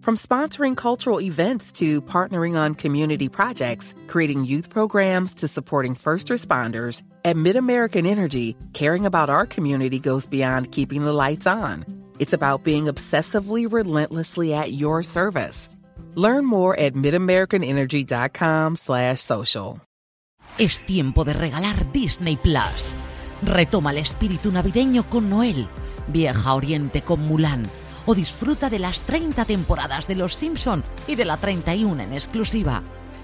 From sponsoring cultural events to partnering on community projects, creating youth programs to supporting first responders, at MidAmerican Energy, caring about our community goes beyond keeping the lights on. It's about being obsessively relentlessly at your service. Learn more at midamericanenergy.com slash social. Es tiempo de regalar Disney Plus. Retoma el espíritu navideño con Noel, Vieja Oriente con Mulan o disfruta de las 30 temporadas de Los Simpson y de la 31 en exclusiva.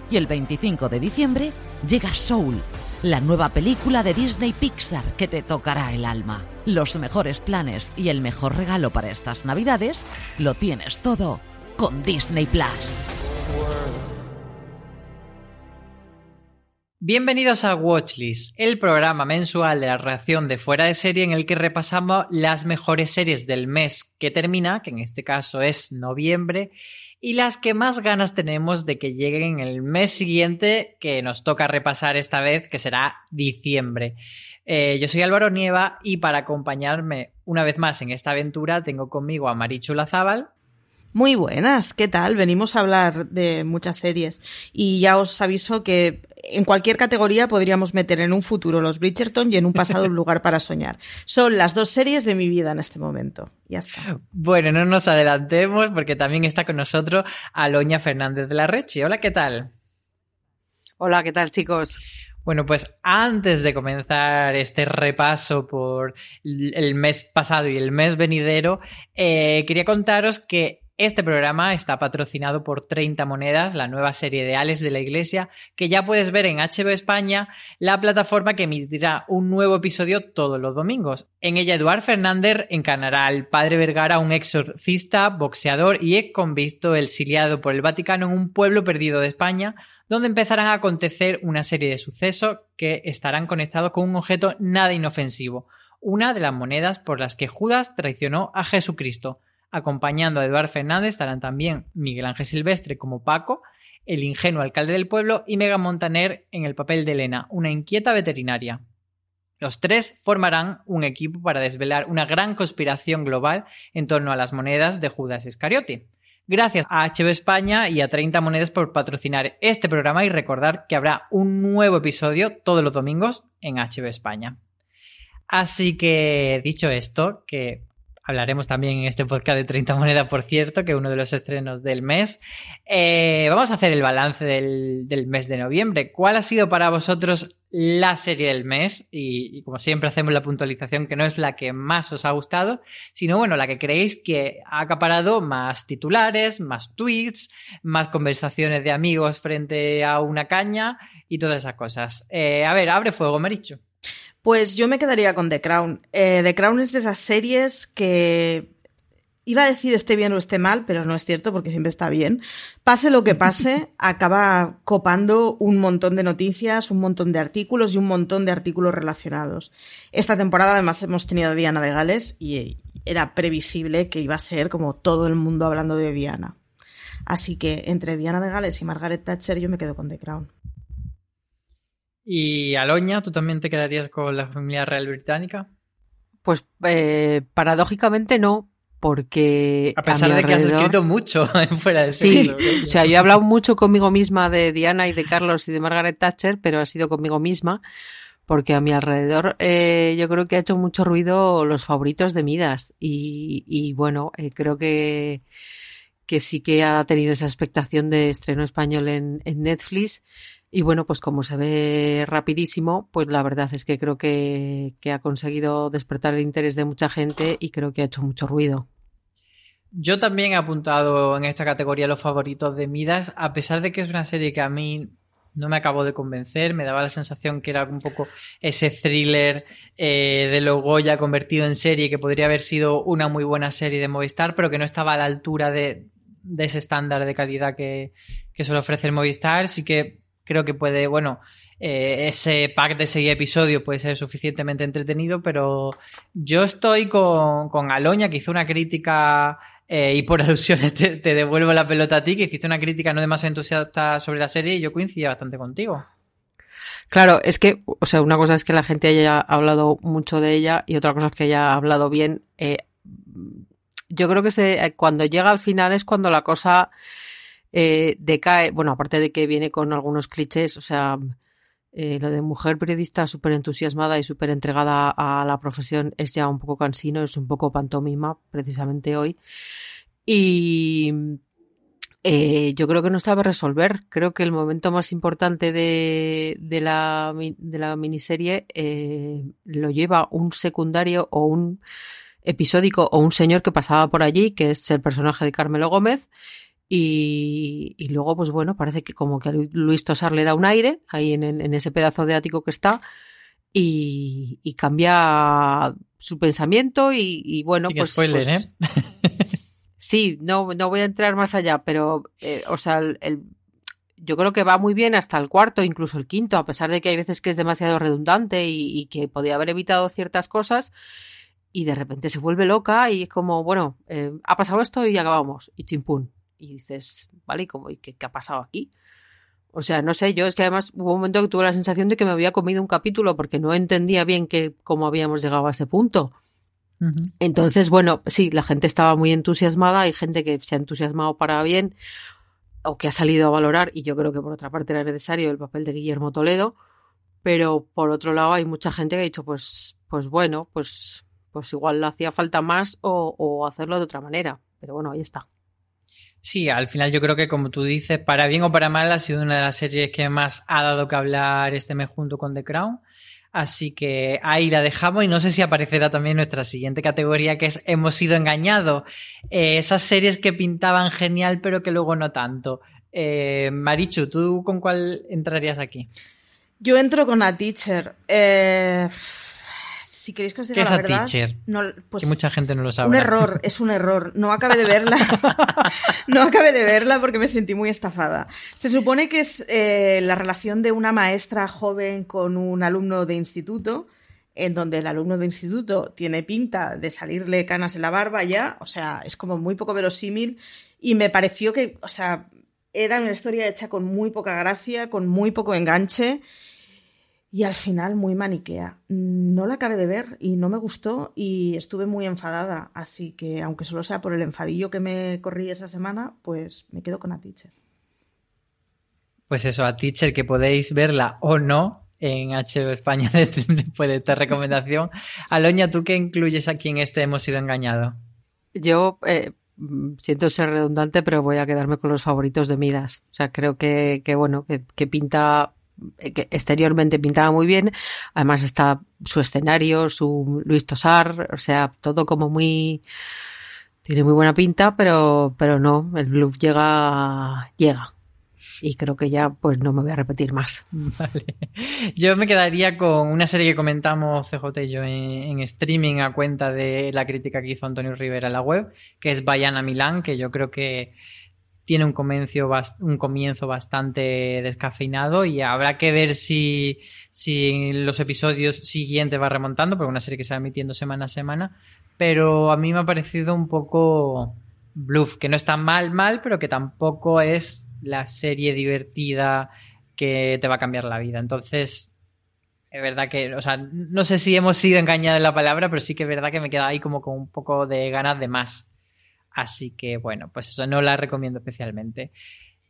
Y el 25 de diciembre llega Soul, la nueva película de Disney Pixar que te tocará el alma. Los mejores planes y el mejor regalo para estas Navidades lo tienes todo con Disney Plus. Bienvenidos a Watchlist, el programa mensual de la reacción de fuera de serie en el que repasamos las mejores series del mes que termina, que en este caso es noviembre, y las que más ganas tenemos de que lleguen el mes siguiente, que nos toca repasar esta vez, que será diciembre. Eh, yo soy Álvaro Nieva y para acompañarme una vez más en esta aventura tengo conmigo a Marichu Lazábal. Muy buenas, ¿qué tal? Venimos a hablar de muchas series y ya os aviso que en cualquier categoría podríamos meter en un futuro los Bridgerton y en un pasado un lugar para soñar. Son las dos series de mi vida en este momento. Ya está. Bueno, no nos adelantemos porque también está con nosotros Aloña Fernández de la Rechi. Hola, ¿qué tal? Hola, ¿qué tal, chicos? Bueno, pues antes de comenzar este repaso por el mes pasado y el mes venidero, eh, quería contaros que este programa está patrocinado por 30 Monedas, la nueva serie de Alex de la Iglesia, que ya puedes ver en HBO España, la plataforma que emitirá un nuevo episodio todos los domingos. En ella, Eduard Fernández encarnará al padre Vergara, un exorcista, boxeador y ex convicto exiliado por el Vaticano en un pueblo perdido de España, donde empezarán a acontecer una serie de sucesos que estarán conectados con un objeto nada inofensivo, una de las monedas por las que Judas traicionó a Jesucristo. Acompañando a Eduard Fernández estarán también Miguel Ángel Silvestre como Paco, el ingenuo alcalde del pueblo, y Megan Montaner en el papel de Elena, una inquieta veterinaria. Los tres formarán un equipo para desvelar una gran conspiración global en torno a las monedas de Judas Iscariote. Gracias a HB España y a 30 Monedas por patrocinar este programa y recordar que habrá un nuevo episodio todos los domingos en HB España. Así que, dicho esto, que Hablaremos también en este podcast de 30 monedas, por cierto, que es uno de los estrenos del mes. Eh, vamos a hacer el balance del, mes de noviembre. ¿Cuál ha sido para vosotros la serie del mes? Y, como siempre hacemos la puntualización que no es la que más os ha gustado, sino bueno, la que creéis que ha acaparado más titulares, más tweets, más conversaciones de amigos frente a una caña y todas esas cosas. Eh, a ver, abre fuego, Maricho. Pues yo me quedaría con The Crown. Eh, The Crown es de esas series que iba a decir esté bien o esté mal, pero no es cierto porque siempre está bien. Pase lo que pase, acaba copando un montón de noticias, un montón de artículos y un montón de artículos relacionados. Esta temporada además hemos tenido a Diana de Gales y era previsible que iba a ser como todo el mundo hablando de Diana. Así que entre Diana de Gales y Margaret Thatcher yo me quedo con The Crown. Y Aloña, ¿tú también te quedarías con la familia real británica? Pues eh, paradójicamente no, porque... A pesar de que has escrito mucho fuera de Sí, o sea, yo he hablado mucho conmigo misma de Diana y de Carlos y de Margaret Thatcher, pero ha sido conmigo misma, porque a mi alrededor eh, yo creo que ha hecho mucho ruido los favoritos de Midas. Y, bueno, eh, creo que, que sí que ha tenido esa expectación de estreno español en, en Netflix y bueno, pues como se ve rapidísimo, pues la verdad es que creo que, ha conseguido despertar el interés de mucha gente y creo que ha hecho mucho ruido. Yo también he apuntado en esta categoría los favoritos de Midas, a pesar de que es una serie que a mí no me acabó de convencer, me daba la sensación que era un poco ese thriller eh, de Logoya convertido en serie, que podría haber sido una muy buena serie de Movistar, pero que no estaba a la altura de, ese estándar de calidad que, que suele ofrecer Movistar. Sí que creo que puede, bueno, eh, ese pack de seis episodios puede ser suficientemente entretenido, pero yo estoy con, con Aloña, que hizo una crítica, eh, y por alusiones te, devuelvo la pelota a ti, que hiciste una crítica no demasiado entusiasta sobre la serie y yo coincidía bastante contigo. Claro, es que, o sea, una cosa es que la gente haya hablado mucho de ella y otra cosa es que haya hablado bien. Eh, yo creo que cuando llega al final es cuando la cosa eh, decae, bueno, aparte de que viene con algunos clichés, o sea, eh, lo de mujer periodista súper entusiasmada y súper entregada a la profesión es ya un poco cansino, es un poco pantomima, precisamente hoy. Y eh, yo creo que no sabe resolver. Creo que el momento más importante de, de, la, de la, miniserie lo lleva un secundario o un episódico o un señor que pasaba por allí, que es el personaje de Carmelo Gómez, y, luego, pues bueno, parece que como que a Luis Tosar le da un aire ahí en, ese pedazo de ático que está y, cambia su pensamiento y, bueno, pues, spoiler, pues ¿eh? sí, no, no voy a entrar más allá, pero, eh, o sea, el, yo creo que va muy bien hasta el cuarto, incluso el quinto, a pesar de que hay veces que es demasiado redundante y, que podía haber evitado ciertas cosas. Y de repente se vuelve loca y es como, bueno, eh, ha pasado esto y acabamos. Y chimpún y dices, vale, ¿y, cómo, y qué, ha pasado aquí? O sea, no sé, yo es que además hubo un momento que tuve la sensación de que me había comido un capítulo porque no entendía bien que, cómo habíamos llegado a ese punto. Entonces, bueno, sí, la gente estaba muy entusiasmada, hay gente que se ha entusiasmado para bien o que ha salido a valorar, y yo creo que por otra parte era necesario el papel de Guillermo Toledo, pero por otro lado hay mucha gente que ha dicho, pues, pues bueno, pues, pues igual le hacía falta más o, o hacerlo de otra manera, pero bueno, ahí está. Sí, al final yo creo que como tú dices, para bien o para mal ha sido una de las series que más ha dado que hablar este mes junto con The Crown. Así que ahí la dejamos y no sé si aparecerá también nuestra siguiente categoría que es Hemos sido engañados. Eh, esas series que pintaban genial pero que luego no tanto. Eh, Marichu, ¿tú con cuál entrarías aquí? Yo entro con A Teacher. Eh si queréis que os diga la verdad, no, pues que mucha gente no lo sabe. Un error, es un error. No acabé de verla. no acabé de verla porque me sentí muy estafada. Se supone que es eh, la relación de una maestra joven con un alumno de instituto, en donde el alumno de instituto tiene pinta de salirle canas en la barba ya, o sea, es como muy poco verosímil y me pareció que, o sea, era una historia hecha con muy poca gracia, con muy poco enganche y al final muy maniquea. No la acabé de ver y no me gustó y estuve muy enfadada, así que aunque solo sea por el enfadillo que me corrí esa semana, pues me quedo con A Teacher. Pues eso, A Teacher, que podéis verla o no en HBO España después de esta recomendación. Aloña, ¿tú qué incluyes aquí en este Hemos sido engañados? Yo eh, siento ser redundante, pero voy a quedarme con los favoritos de Midas. O sea, creo que, bueno, que pinta eh, que exteriormente pintaba muy bien, además está su escenario, su Luis Tosar, o sea, todo como muy tiene muy buena pinta, pero pero no, el bluff llega llega. Y creo que ya pues no me voy a repetir más. Vale. Yo me quedaría con una serie que comentamos CJ y yo en, streaming a cuenta de la crítica que hizo Antonio Rivera en la web, que es Bayana Milán, que yo creo que tiene un comienzo, un comienzo bastante descafeinado y habrá que ver si, si los episodios siguientes va remontando, porque es una serie que se va emitiendo semana a semana, pero a mí me ha parecido un poco Bluff, que no está mal, mal, pero que tampoco es la serie divertida que te va a cambiar la vida. Entonces, es verdad que, o sea, no sé si hemos sido engañados en la palabra, pero sí que es verdad que me queda ahí como con un poco de ganas de más. Así que, bueno, pues eso no la recomiendo especialmente.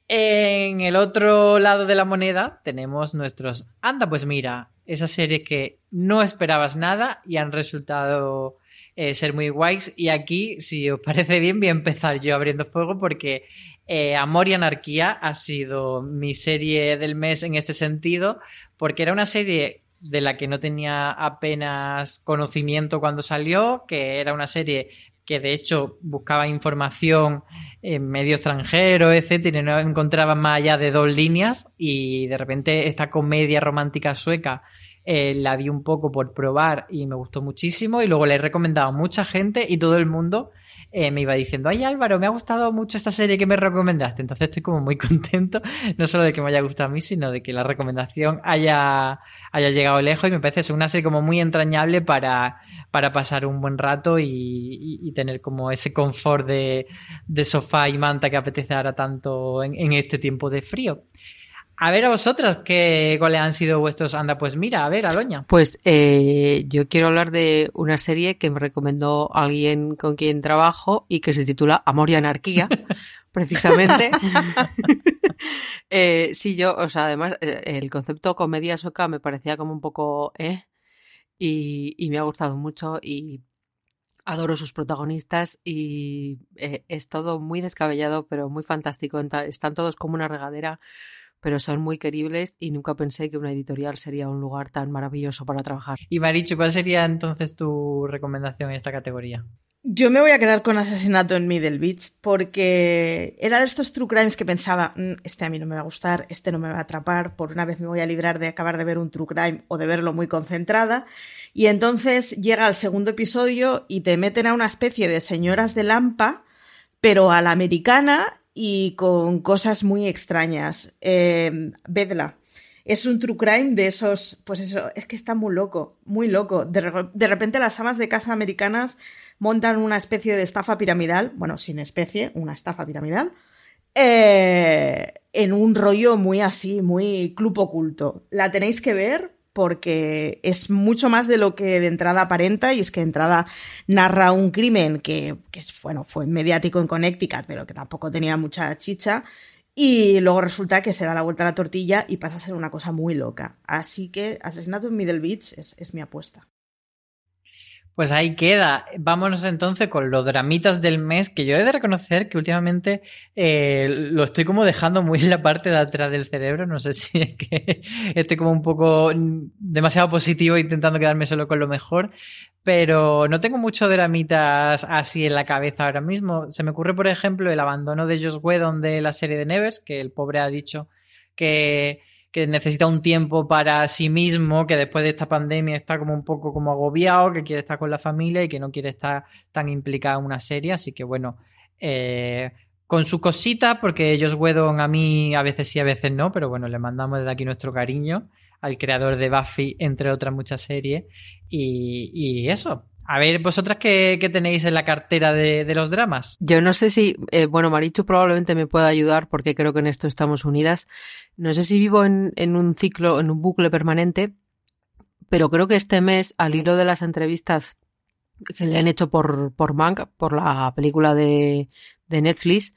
En el otro lado de la moneda tenemos nuestros Anda, pues mira, esa serie que no esperabas nada y han resultado eh, ser muy guays. Y aquí, si os parece bien, voy a empezar yo abriendo fuego porque eh, Amor y Anarquía ha sido mi serie del mes en este sentido, porque era una serie de la que no tenía apenas conocimiento cuando salió, que era una serie que de hecho buscaba información en medio extranjero, etcétera, y no encontraba más allá de dos líneas, y de repente esta comedia romántica sueca eh, la vi un poco por probar y me gustó muchísimo, y luego le he recomendado a mucha gente y todo el mundo eh, me iba diciendo, ay Álvaro, me ha gustado mucho esta serie que me recomendaste. Entonces estoy como muy contento, no solo de que me haya gustado a mí, sino de que la recomendación haya, haya llegado lejos y me parece una serie como muy entrañable para, para pasar un buen rato y, tener como ese confort de, sofá y manta que apetece ahora tanto en este tiempo de frío. A ver a vosotras, ¿qué, ¿cuáles han sido vuestros? Anda, pues mira, a ver, Aloña. Pues eh, yo quiero hablar de una serie que me recomendó alguien con quien trabajo y que se titula Amor y Anarquía, precisamente. eh, sí, yo, o sea, además, eh, el concepto comedia sueca me parecía como un poco, ¿eh? Y, y me ha gustado mucho y adoro sus protagonistas y eh, es todo muy descabellado, pero muy fantástico. Están todos como una regadera pero son muy queribles y nunca pensé que una editorial sería un lugar tan maravilloso para trabajar. Y Marichu, ¿cuál sería entonces tu recomendación en esta categoría? Yo me voy a quedar con Asesinato en Middle Beach porque era de estos true crimes que pensaba, mm, este a mí no me va a gustar, este no me va a atrapar, por una vez me voy a librar de acabar de ver un true crime o de verlo muy concentrada. Y entonces llega el segundo episodio y te meten a una especie de señoras de lampa, pero a la americana y con cosas muy extrañas. Eh, vedla. Es un true crime de esos, pues eso, es que está muy loco, muy loco. De, repente las amas de casa americanas montan una especie de estafa piramidal, bueno, sin especie, una estafa piramidal, eh, en un rollo muy así, muy club oculto. La tenéis que ver porque es mucho más de lo que de entrada aparenta y es que de entrada narra un crimen que, bueno, fue mediático en Connecticut, pero que tampoco tenía mucha chicha. Y luego resulta que se da la vuelta a la tortilla y pasa a ser una cosa muy loca. Así que Asesinato en Middle Beach es mi apuesta. Pues ahí queda. Vámonos entonces con los dramitas del mes, que yo he de reconocer que últimamente eh, lo estoy como dejando muy en la parte de atrás del cerebro. No sé si es que estoy como un poco demasiado positivo intentando quedarme solo con lo mejor, pero no tengo muchos dramitas así en la cabeza ahora mismo. Se me ocurre, por ejemplo, el abandono de Josh Whedon de la serie de Nevers, que el pobre ha dicho que que necesita un tiempo para sí mismo, que después de esta pandemia está como un poco como agobiado, que quiere estar con la familia y que no quiere estar tan implicado en una serie. Así que bueno, eh, con su cosita, porque ellos Whedon a mí a veces sí, a veces no, pero bueno, le mandamos desde aquí nuestro cariño al creador de Buffy, entre otras muchas series. y eso, a ver, vosotras qué, tenéis en la cartera de, los dramas. Yo no sé si, eh, bueno, Marichu probablemente me pueda ayudar porque creo que en esto estamos unidas. No sé si vivo en, un ciclo, en un bucle permanente, pero creo que este mes, al hilo de las entrevistas que le han hecho por, por Mank, por la película de, de Netflix,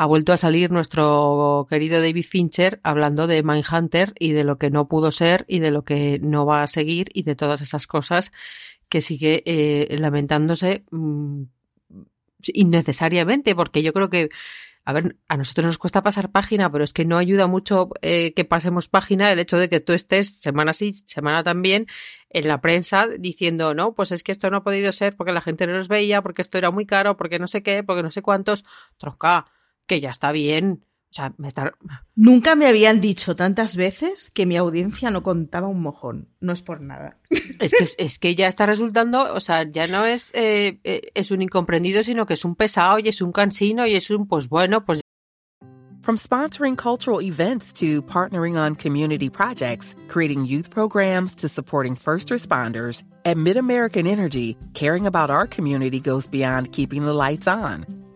ha vuelto a salir nuestro querido David Fincher hablando de Mindhunter y de lo que no pudo ser y de lo que no va a seguir y de todas esas cosas que sigue eh, lamentándose mm, innecesariamente, porque yo creo que, a ver, a nosotros nos cuesta pasar página, pero es que no ayuda mucho eh, que pasemos página el hecho de que tú estés semana sí, semana también en la prensa diciendo, no, pues es que esto no ha podido ser porque la gente no nos veía, porque esto era muy caro, porque no sé qué, porque no sé cuántos. Troca, que ya está bien. O sea, me está... Nunca me habían dicho tantas veces que mi audiencia no contaba un mojón. No es por nada. Es que, es que ya está resultando, o sea, ya no es, eh, eh, es un incomprendido, sino que es un pesado y es un cansino y es un, pues bueno, pues. From sponsoring cultural events to partnering on community projects, creating youth programs to supporting first responders, at MidAmerican Energy, caring about our community goes beyond keeping the lights on.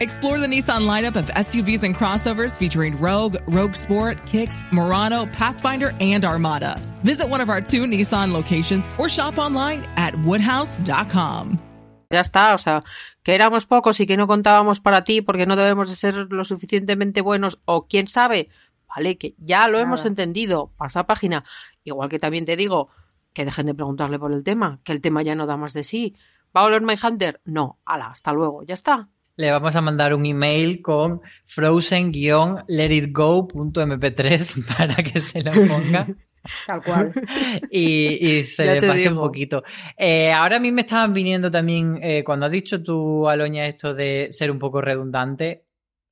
Explore the Nissan lineup of SUVs and crossovers featuring Rogue, Rogue Sport, Kicks, Murano, Pathfinder, and Armada. Visit one of our two Nissan locations or shop online at woodhouse.com. Ya está, o sea, que éramos pocos y que no contábamos para ti porque no debemos de ser lo suficientemente buenos o quién sabe, vale, que ya lo hemos entendido, pasa página. Igual que también te digo que dejen de preguntarle por el tema, que el tema ya no da más de sí. ¿Va a oler My Hunter? No, ala, hasta luego, ya está. Le vamos a mandar un email con frozen-letitgo.mp3 para que se lo ponga. Tal cual. y, y se Ya le pase un poquito. Eh, ahora a mí me estaban viniendo también, eh, cuando has dicho tú, Aloña, esto de ser un poco redundante,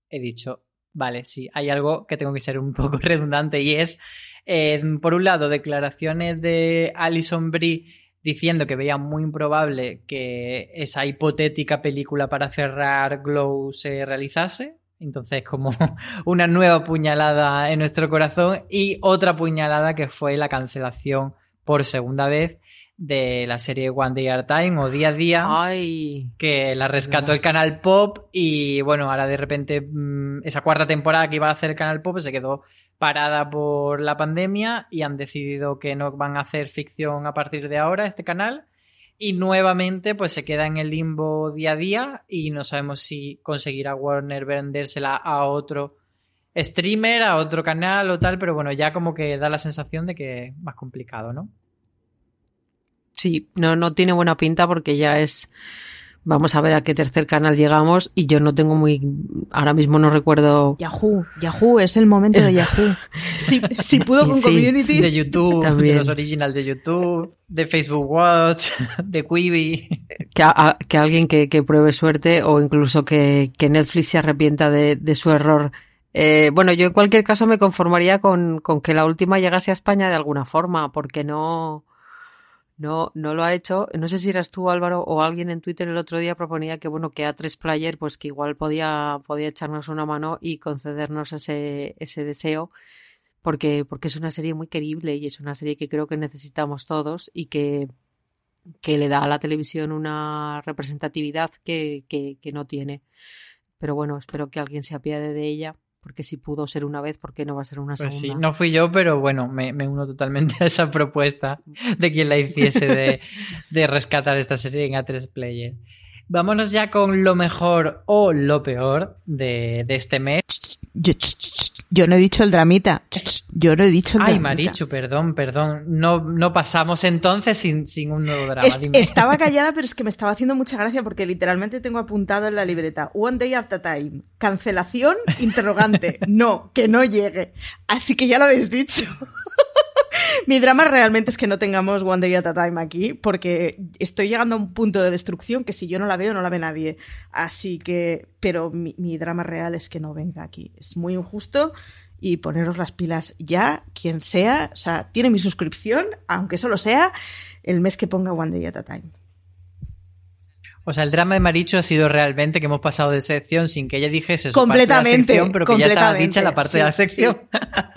he dicho, vale, sí, hay algo que tengo que ser un poco redundante y es, eh, por un lado, declaraciones de Alison Brie diciendo que veía muy improbable que esa hipotética película para cerrar Glow se realizase. Entonces, como una nueva puñalada en nuestro corazón y otra puñalada que fue la cancelación por segunda vez de la serie One Day at a Time o Día a Día Ay, que la rescató el canal Pop y bueno, ahora de repente mm, esa cuarta temporada que iba a hacer el canal Pop se quedó parada por la pandemia y han decidido que no van a hacer ficción a partir de ahora este canal y nuevamente pues se queda en el limbo día a día y no sabemos si conseguirá Warner vendérsela a otro streamer, a otro canal o tal, pero bueno, ya como que da la sensación de que es más complicado, ¿no? sí, no, no tiene buena pinta porque ya es. Vamos a ver a qué tercer canal llegamos y yo no tengo muy. Ahora mismo no recuerdo. Yahoo, Yahoo, es el momento de Yahoo. Si, si pudo con Sí, Community. De YouTube, También. de los originals de YouTube, de Facebook Watch, de Quibi. que, a- a- que alguien que, que pruebe suerte o incluso que, que Netflix se arrepienta de, de su error. Eh, bueno, yo en cualquier caso me conformaría con, con que la última llegase a España de alguna forma, porque no, no, no lo ha hecho. No sé si eras tú, Álvaro, o alguien en Twitter el otro día proponía que, bueno, que a tres player, pues que igual podía, podía echarnos una mano y concedernos ese, ese deseo. Porque, porque es una serie muy querible y es una serie que creo que necesitamos todos y que, que le da a la televisión una representatividad que, que, que no tiene. Pero bueno, espero que alguien se apiade de ella, porque si pudo ser una vez, ¿por qué no va a ser una Pues sí, segunda? no fui yo, pero bueno, me, me uno totalmente a esa propuesta de quien la hiciese de, de rescatar esta serie en A3 Player. Vámonos ya con lo mejor o lo peor de, de este mes. Yo, no he dicho el dramita. Yo no he dicho el Ay, dramita. Marichu, perdón, perdón. No, no pasamos entonces sin, sin un nuevo drama. Es- estaba callada, pero es que me estaba haciendo mucha gracia porque literalmente tengo apuntado en la libreta One Day at a Time. Cancelación, interrogante. No, que no llegue. Así que ya lo habéis dicho. Mi drama realmente es que no tengamos One Day at a Time aquí, porque estoy llegando a un punto de destrucción que si yo no la veo, no la ve nadie. Así que, pero mi, drama real es que no venga aquí. Es muy injusto y poneros las pilas ya, quien sea. O sea, tiene mi suscripción, aunque solo sea el mes que ponga One Day at a Time. O sea, el drama de Marichu ha sido realmente que hemos pasado de sección sin que ella dijese su parte de la Completamente, sección, pero que ya estaba dicha la parte sí, de la sección.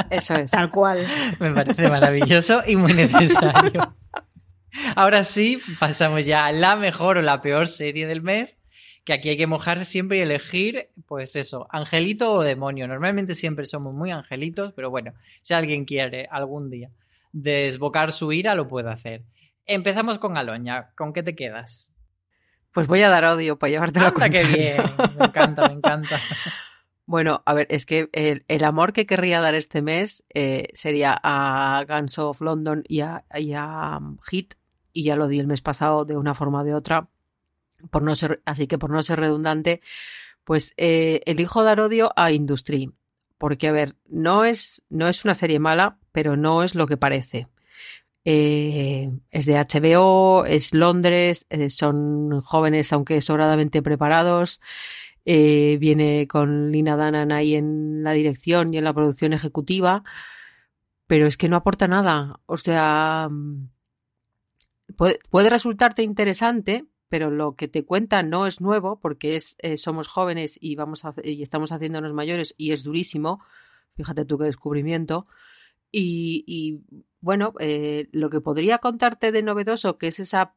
Eso es. Tal cual. Me parece maravilloso y muy necesario. Ahora sí, pasamos ya a la mejor o la peor serie del mes, que aquí hay que mojarse siempre y elegir, pues eso, angelito o demonio. Normalmente siempre somos muy angelitos, pero bueno, si alguien quiere algún día desbocar su ira, lo puede hacer. Empezamos con Aloña. ¿Con qué te quedas? Pues voy a dar odio para llevarte la Anda, qué bien. Me encanta, me encanta. Bueno, a ver, es que el, el amor que querría dar este mes eh, sería a Guns of London y a, y a um, Hit, y ya lo di el mes pasado de una forma o de otra, por no ser, así que por no ser redundante, pues eh, elijo dar odio a Industry, porque a ver, no es, no es una serie mala, pero no es lo que parece. Eh, es de HBO, es Londres, eh, son jóvenes aunque sobradamente preparados. eh, viene con Lina Danan ahí en la dirección y en la producción ejecutiva, pero es que no aporta nada. O sea, mm, puede, resultarte interesante, pero lo que te cuenta no es nuevo porque es somos jóvenes y vamos a, y estamos haciéndonos mayores y es durísimo. Fíjate tú qué descubrimiento. Y bueno, eh, lo que podría contarte de novedoso, que es esa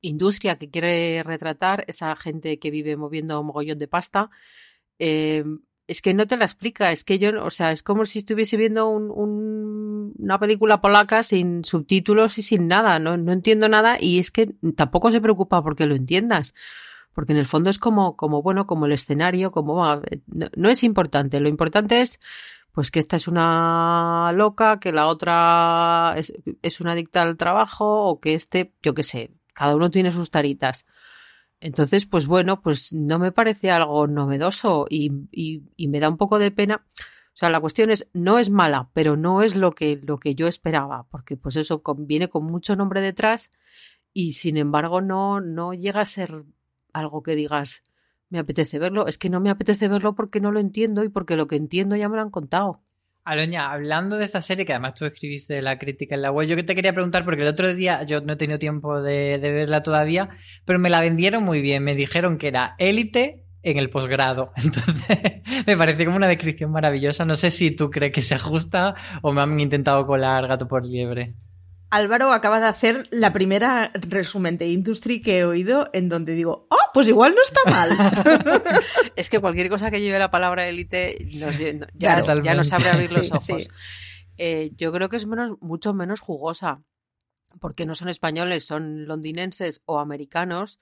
industria que quiere retratar, esa gente que vive moviendo mogollón de pasta, eh, es que no te la explica, es que yo, o sea, es como si estuviese viendo un, un, una película polaca sin subtítulos y sin nada, no, no entiendo nada y es que tampoco se preocupa porque lo entiendas, porque en el fondo es como, como bueno, como el escenario, como no, no es importante, lo importante es pues que esta es una loca, que la otra es, es una adicta al trabajo o que este, yo qué sé, cada uno tiene sus taritas. Entonces, pues bueno, pues no me parece algo novedoso y, y, me da un poco de pena. O sea, la cuestión es, no es mala, pero no es lo que, lo que yo esperaba, porque pues eso viene con mucho nombre detrás y sin embargo no, no llega a ser algo que digas, me apetece verlo. Es que no me apetece verlo porque no lo entiendo y porque lo que entiendo ya me lo han contado. Aloña, hablando de esta serie, que además tú escribiste la crítica en la web, yo que te quería preguntar, porque el otro día yo no he tenido tiempo de, de verla todavía, pero me la vendieron muy bien. Me dijeron que era élite en el posgrado. Entonces, me parece como una descripción maravillosa. No sé si tú crees que se ajusta o me han intentado colar gato por liebre. Álvaro acaba de hacer la primera resumen de Industry que he oído en donde digo, oh, pues igual no está mal. es que cualquier cosa que lleve la palabra élite ya, ya, ya, nos abre abrir los ojos. Sí. Eh, yo creo que es menos, mucho menos jugosa, porque no son españoles, son londinenses o americanos,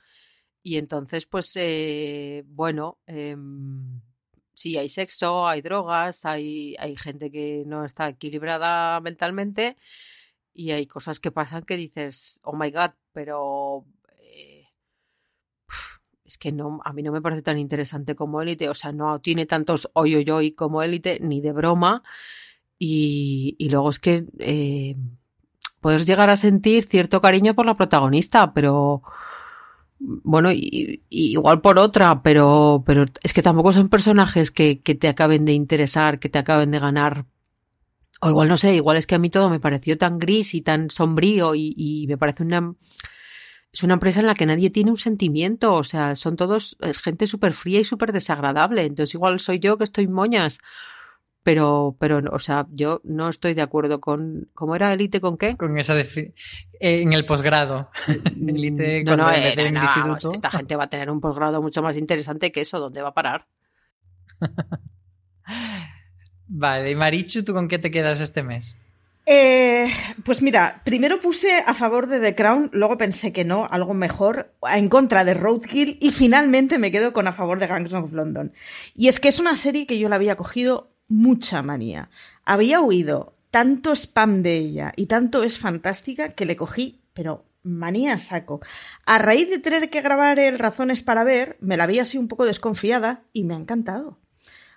y entonces, pues, eh, bueno, eh, sí, hay sexo, hay drogas, hay, hay gente que no está equilibrada mentalmente y hay cosas que pasan que dices, oh my god, pero eh, es que no, a mí no me parece tan interesante como élite, o sea, no tiene tantos hoy hoy como élite, ni de broma, y, y luego es que eh, puedes llegar a sentir cierto cariño por la protagonista, pero bueno, y igual por otra, pero, pero es que tampoco son personajes que, que te acaben de interesar, que te acaben de ganar o igual no sé, igual es que a mí todo me pareció tan gris y tan sombrío y, y, me parece una... Es una empresa en la que nadie tiene un sentimiento, o sea, son todos es gente súper fría y súper desagradable, entonces igual soy yo que estoy moñas, pero, pero, o sea, yo no estoy de acuerdo con, ¿cómo era élite con qué? Con esa, eh, en el posgrado, élite no, no, eh, no, instituto. esta gente va a tener un posgrado mucho más interesante que eso, ¿dónde va a parar? Vale, y Marichu, ¿tú con qué te quedas este mes? Eh, pues mira, primero puse a favor de The Crown, luego pensé que no, algo mejor, en contra de Roadkill y finalmente me quedo con a favor de Gangs of London. Y es que es una serie que yo la había cogido mucha manía. Había oído tanto spam de ella y tanto es fantástica que le cogí, pero manía saco. A raíz de tener que grabar el Razones para ver, me la vi así un poco desconfiada y me ha encantado.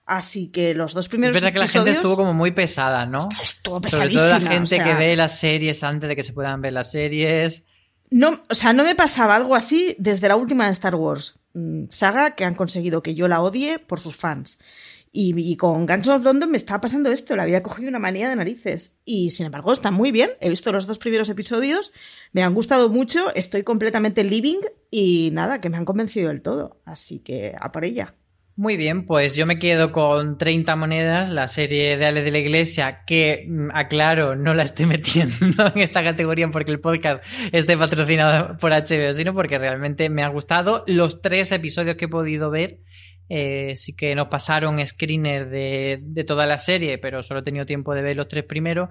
Así que los dos primeros Es verdad que la gente estuvo como muy pesada, ¿no? Estuvo Sobre todo la gente o sea... que ve las series antes de que se puedan ver las series. No, o sea, no me pasaba algo así desde la última de Star Wars. Mm, saga que han conseguido que yo la odie por sus fans. Y, y, con Guns of London me estaba pasando esto, le había cogido una manía de narices. Y sin embargo, está muy bien. He visto los dos primeros episodios, me han gustado mucho, estoy completamente living y nada, que me han convencido del todo. Así que a por ella. Muy bien, pues yo me quedo con 30 monedas, la serie de Ale de la Iglesia, que mm, aclaro, no la estoy metiendo en esta categoría porque el podcast esté patrocinado por HBO, sino porque realmente me ha gustado. Los tres episodios que he podido ver, eh, sí que nos pasaron screener de, toda la serie, pero solo he tenido tiempo de ver los tres primeros.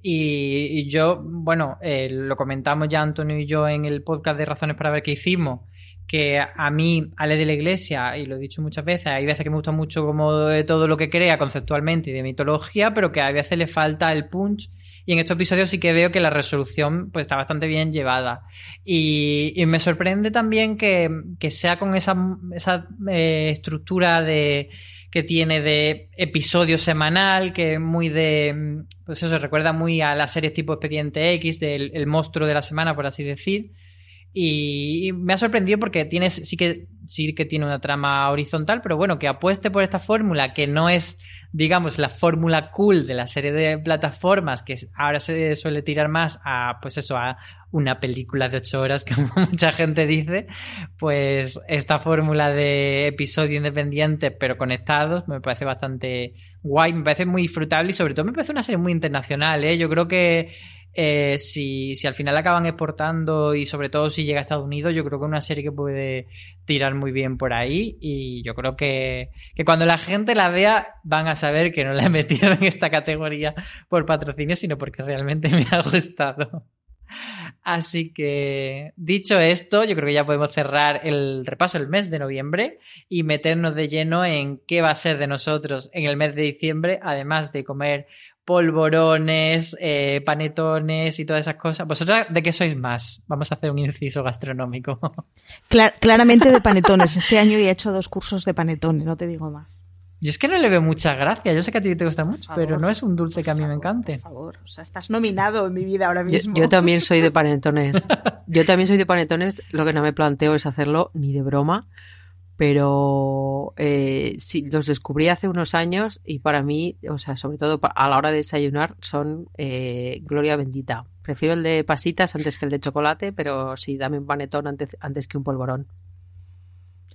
Y, y yo, bueno, eh, lo comentamos ya Antonio y yo en el podcast de Razones para ver qué hicimos que a mí, Ale de la Iglesia, y lo he dicho muchas veces, hay veces que me gusta mucho como de todo lo que crea conceptualmente y de mitología, pero que a veces le falta el punch. Y en estos episodios sí que veo que la resolución pues, está bastante bien llevada. Y, me sorprende también que, que sea con esa, esa eh, estructura de que tiene de episodio semanal, que es muy de. Pues eso, recuerda muy a las series tipo Expediente X, del el monstruo de la semana, por así decir Y me ha sorprendido porque tienes, sí que, sí que tiene una trama horizontal, pero bueno, que apueste por esta fórmula que no es, digamos, la fórmula cool de la serie de plataformas, que ahora se suele tirar más a, pues eso, a una película de ocho horas, como mucha gente dice, pues esta fórmula de episodio independiente pero conectados me parece bastante guay, me parece muy disfrutable y sobre todo me parece una serie muy internacional, ¿eh? Yo creo que eh, si, si, al final acaban exportando y sobre todo si llega a Estados Unidos, yo creo que es una serie que puede tirar muy bien por ahí y yo creo que, que cuando la gente la vea van a saber que no la he metido en esta categoría por patrocinio, sino porque realmente me ha gustado. Así que, dicho esto, yo creo que ya podemos cerrar el repaso del mes de noviembre y meternos de lleno en qué va a ser de nosotros en el mes de diciembre, además de comer polvorones, eh, panetones y todas esas cosas. ¿Vosotros de qué sois más? Vamos a hacer un inciso gastronómico. claramente de panetones. Este año he hecho dos cursos de panetones, no te digo más. Yo es que no le veo mucha gracia. Yo sé que a ti te gusta mucho, pero no es un dulce que a mí me encante. Por favor, o sea, estás nominado en mi vida ahora mismo. Yo, también soy de panetones. Yo también soy de panetones. Lo que no me planteo es hacerlo ni de broma. Pero eh, sí, los descubrí hace unos años y para mí, o sea, sobre todo a la hora de desayunar, son eh, gloria bendita. Prefiero el de pasitas antes que el de chocolate, pero sí, dame un panetón antes, antes que un polvorón.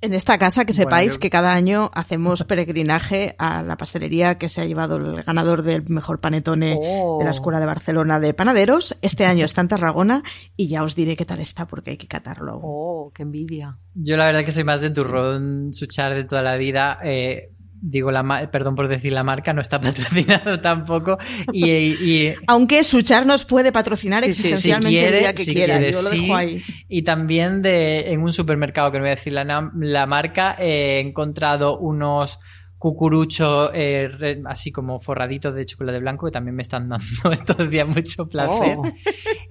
En esta casa, que sepáis que cada año hacemos peregrinaje a la pastelería que se ha llevado el ganador del mejor panetone de la oh. Escuela de Barcelona de Panaderos. Este año está en Tarragona y ya os diré qué tal está porque hay que catarlo. ¡Oh, qué envidia! Yo la verdad que soy más de turrón suchar de toda la vida. Eh, digo la perdón por decir la marca, no está patrocinado tampoco. Y, Aunque Suchar nos puede patrocinar existencialmente el día que quiera, yo lo dejo ahí. Y también de, en un supermercado, que no voy a decir la, la marca, he encontrado unos cucuruchos eh, así como forraditos de chocolate blanco que también me están dando estos días mucho placer. Oh.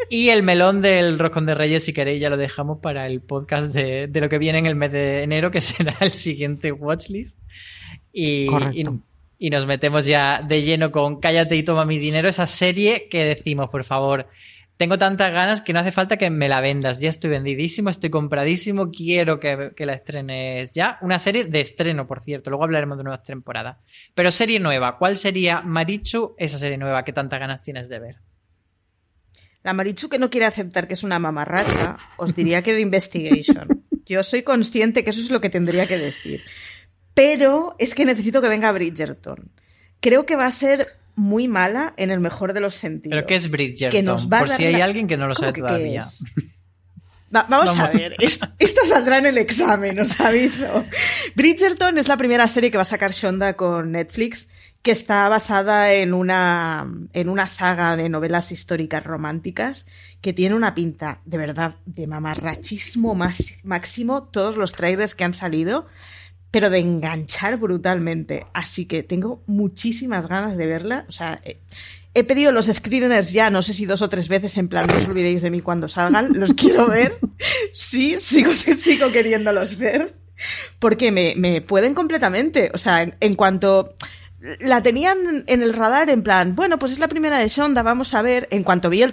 Y el melón del roscón de reyes, si queréis, ya lo dejamos para el podcast de, de lo que viene en el mes de enero, que será el siguiente watchlist. Y, y, nos metemos ya de lleno con Cállate y toma mi dinero, esa serie que decimos, por favor, tengo tantas ganas que no hace falta que me la vendas. Ya estoy vendidísimo, estoy compradísimo, quiero que, que, la estrenes ya. Una serie de estreno, por cierto. Luego hablaremos de nuevas temporadas. Pero serie nueva. ¿Cuál sería, Marichu, esa serie nueva que tantas ganas tienes de ver? La Marichu que no quiere aceptar que es una mamarracha, os diría que de Investigation. Yo soy consciente que eso es lo que tendría que decir. Pero es que necesito que venga Bridgerton. Creo que va a ser muy mala en el mejor de los sentidos. ¿Pero qué es Bridgerton? Por si hay alguien que no lo sabe todavía. vamos, a ver, esto, saldrá en el examen, os aviso. Bridgerton es la primera serie que va a sacar Shonda con Netflix, que está basada en una, en una saga de novelas históricas románticas que tiene una pinta, de verdad, de mamarrachismo máximo, todos los trailers que han salido pero de enganchar brutalmente. Así que tengo muchísimas ganas de verla. O sea, he, pedido los screeners ya, no sé si dos o tres veces, en plan, no os olvidéis de mí cuando salgan, los quiero ver. Sí, sigo, sigo queriéndolos ver. Porque me, me pueden completamente. O sea, en, cuanto la tenían en el radar en plan, bueno, pues es la primera de Shonda, vamos a ver. En cuanto vi el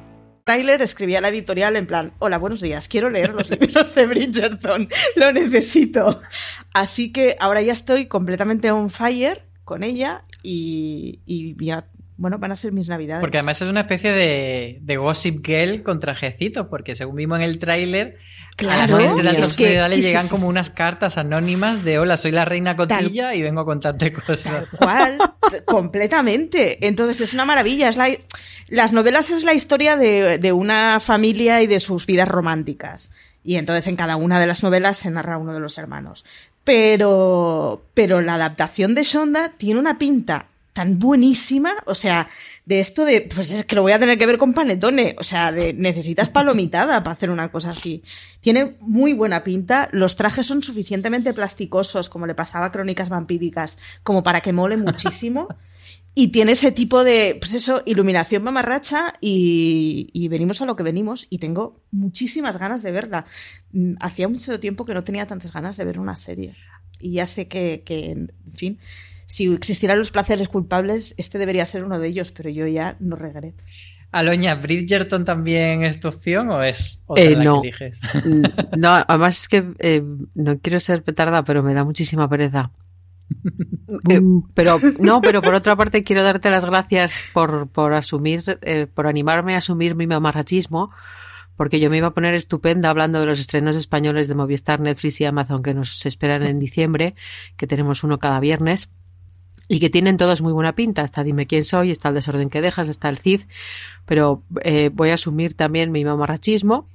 Tyler escribía la editorial en plan, hola, buenos días, quiero leer los libros de Bridgerton, lo necesito. Así que ahora ya estoy completamente on fire con ella y, y ya bueno, van a ser mis navidades. Porque además es una especie de, de gossip girl con trajecitos, porque según vimos en el tráiler, Claro, a la gente de sociedades sí, le sí, llegan sí, como unas cartas anónimas de hola, soy la reina cotilla y vengo a contarte cosas. Tal cual, completamente. Entonces es una maravilla. Es la, las novelas es la historia de, de una familia y de sus vidas románticas. Y entonces en cada una de las novelas se narra uno de los hermanos. Pero, pero la adaptación de Shonda tiene una pinta tan buenísima, o sea, de esto de, pues es que lo voy a tener que ver con panetone, o sea, de necesitas palomitada para hacer una cosa así. Tiene muy buena pinta, los trajes son suficientemente plasticosos, como le pasaba a Crónicas Vampíricas, como para que mole muchísimo. Y tiene ese tipo de, pues eso, iluminación mamarracha y, y venimos a lo que venimos y tengo muchísimas ganas de verla. Hacía mucho tiempo que no tenía tantas ganas de ver una serie. Y ya sé que, que, en fin, si existieran los placeres culpables, este debería ser uno de ellos, pero yo ya no regreto. Aloña, ¿Bridgerton también es tu opción o es otra Eh, la no. que eliges? Mm, No, además es que eh, no quiero ser petarda, pero me da muchísima pereza. Eh, pero no, pero por otra parte quiero darte las gracias por, por asumir, eh, por animarme a asumir mi mamarrachismo, porque yo me iba a poner estupenda hablando de los estrenos españoles de Movistar, Netflix y Amazon que nos esperan en diciembre, que tenemos uno cada viernes. Y que tienen todos muy buena pinta. Está Dime quién soy, está El desorden que dejas, está El Cid. Pero eh, voy a asumir también mi mamarrachismo.